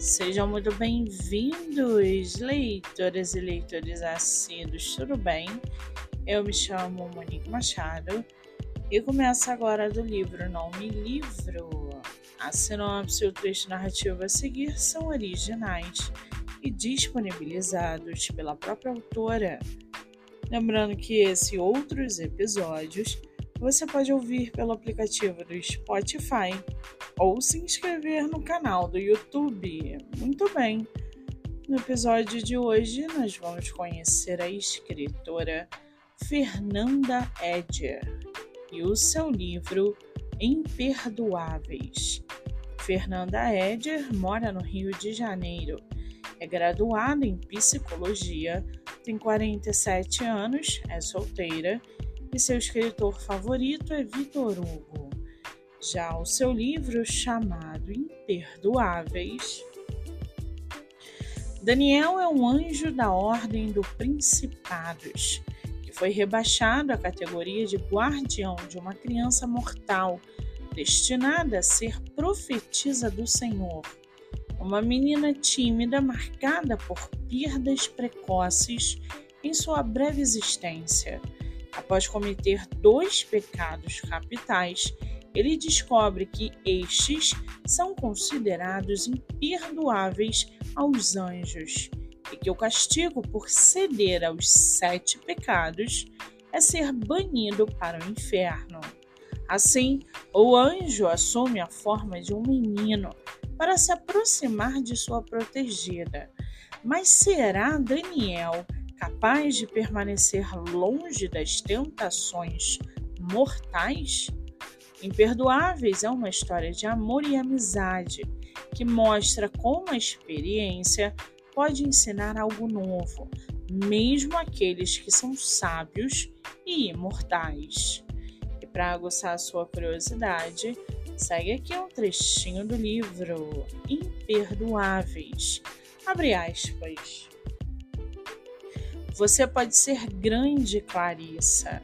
Sejam muito bem-vindos, leitoras e leitores assíduos, tudo bem? Eu me chamo Monique Machado e começo agora do livro Não Me Livro. A sinopse e o trecho narrativo a seguir são originais e disponibilizados pela própria autora. Lembrando que esse e outros episódios você pode ouvir pelo aplicativo do Spotify ou se inscrever no canal do YouTube. Muito bem! No episódio de hoje, nós vamos conhecer a escritora Fernanda Edger e o seu livro Imperdoáveis. Fernanda Edger mora no Rio de Janeiro. É graduada em psicologia, tem 47 anos, é solteira e seu escritor favorito é Vitor Hugo. Já o seu livro chamado Imperdoáveis, Daniel é um anjo da Ordem do Principados, que foi rebaixado à categoria de guardião de uma criança mortal, destinada a ser profetisa do Senhor. Uma menina tímida marcada por perdas precoces em sua breve existência Após cometer dois pecados capitais, ele descobre que estes são considerados imperdoáveis aos anjos e que o castigo por ceder aos sete pecados é ser banido para o inferno. Assim, o anjo assume a forma de um menino para se aproximar de sua protegida. Mas será Daniel capaz de permanecer longe das tentações mortais? Imperdoáveis é uma história de amor e amizade que mostra como a experiência pode ensinar algo novo, mesmo aqueles que são sábios e imortais. E para aguçar a sua curiosidade, segue aqui um trechinho do livro Imperdoáveis. Abre aspas. Você pode ser grande, Clarissa,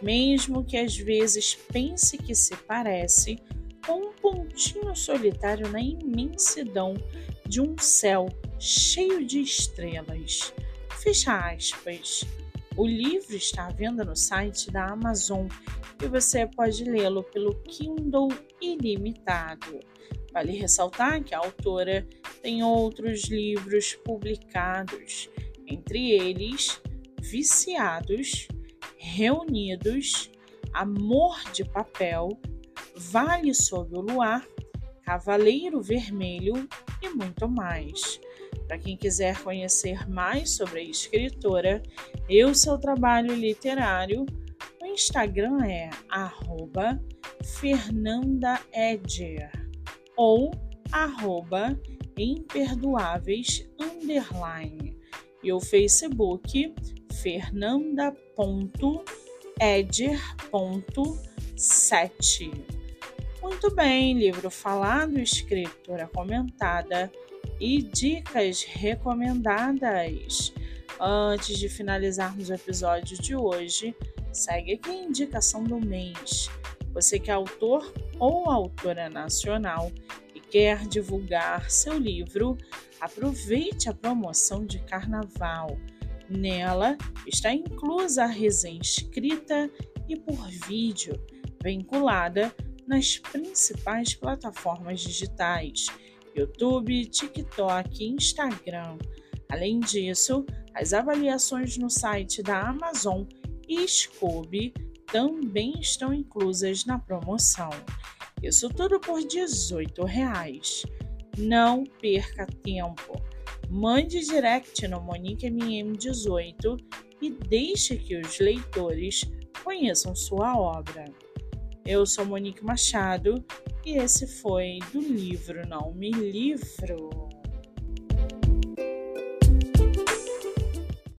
mesmo que às vezes pense que se parece com um pontinho solitário na imensidão de um céu cheio de estrelas. Fecha aspas. O livro está à venda no site da Amazon e você pode lê-lo pelo Kindle Ilimitado. Vale ressaltar que a autora tem outros livros publicados entre eles Viciados, Reunidos, Amor de Papel, Vale sob o Luar, Cavaleiro Vermelho e muito mais. Para quem quiser conhecer mais sobre a escritora e o seu trabalho literário, o Instagram é @fernandaedger ou arroba imperdoáveis underline e o Facebook fernanda.eder.7. Muito bem, livro falado, escritora comentada e dicas recomendadas. Antes de finalizarmos o episódio de hoje, segue aqui a indicação do mês. Você que é autor ou autora nacional quer divulgar seu livro, Aproveite a promoção de carnaval. Nela está inclusa a resenha escrita e por vídeo, vinculada nas principais plataformas digitais: YouTube, TikTok e Instagram. Além disso, as avaliações no site da Amazon e Scooby também estão inclusas na promoção. Isso tudo por 18 reais. Não perca tempo. Mande direct no MoniqueMM18 e deixe que os leitores conheçam sua obra. Eu sou Monique Machado e esse foi do livro Não Me Livro.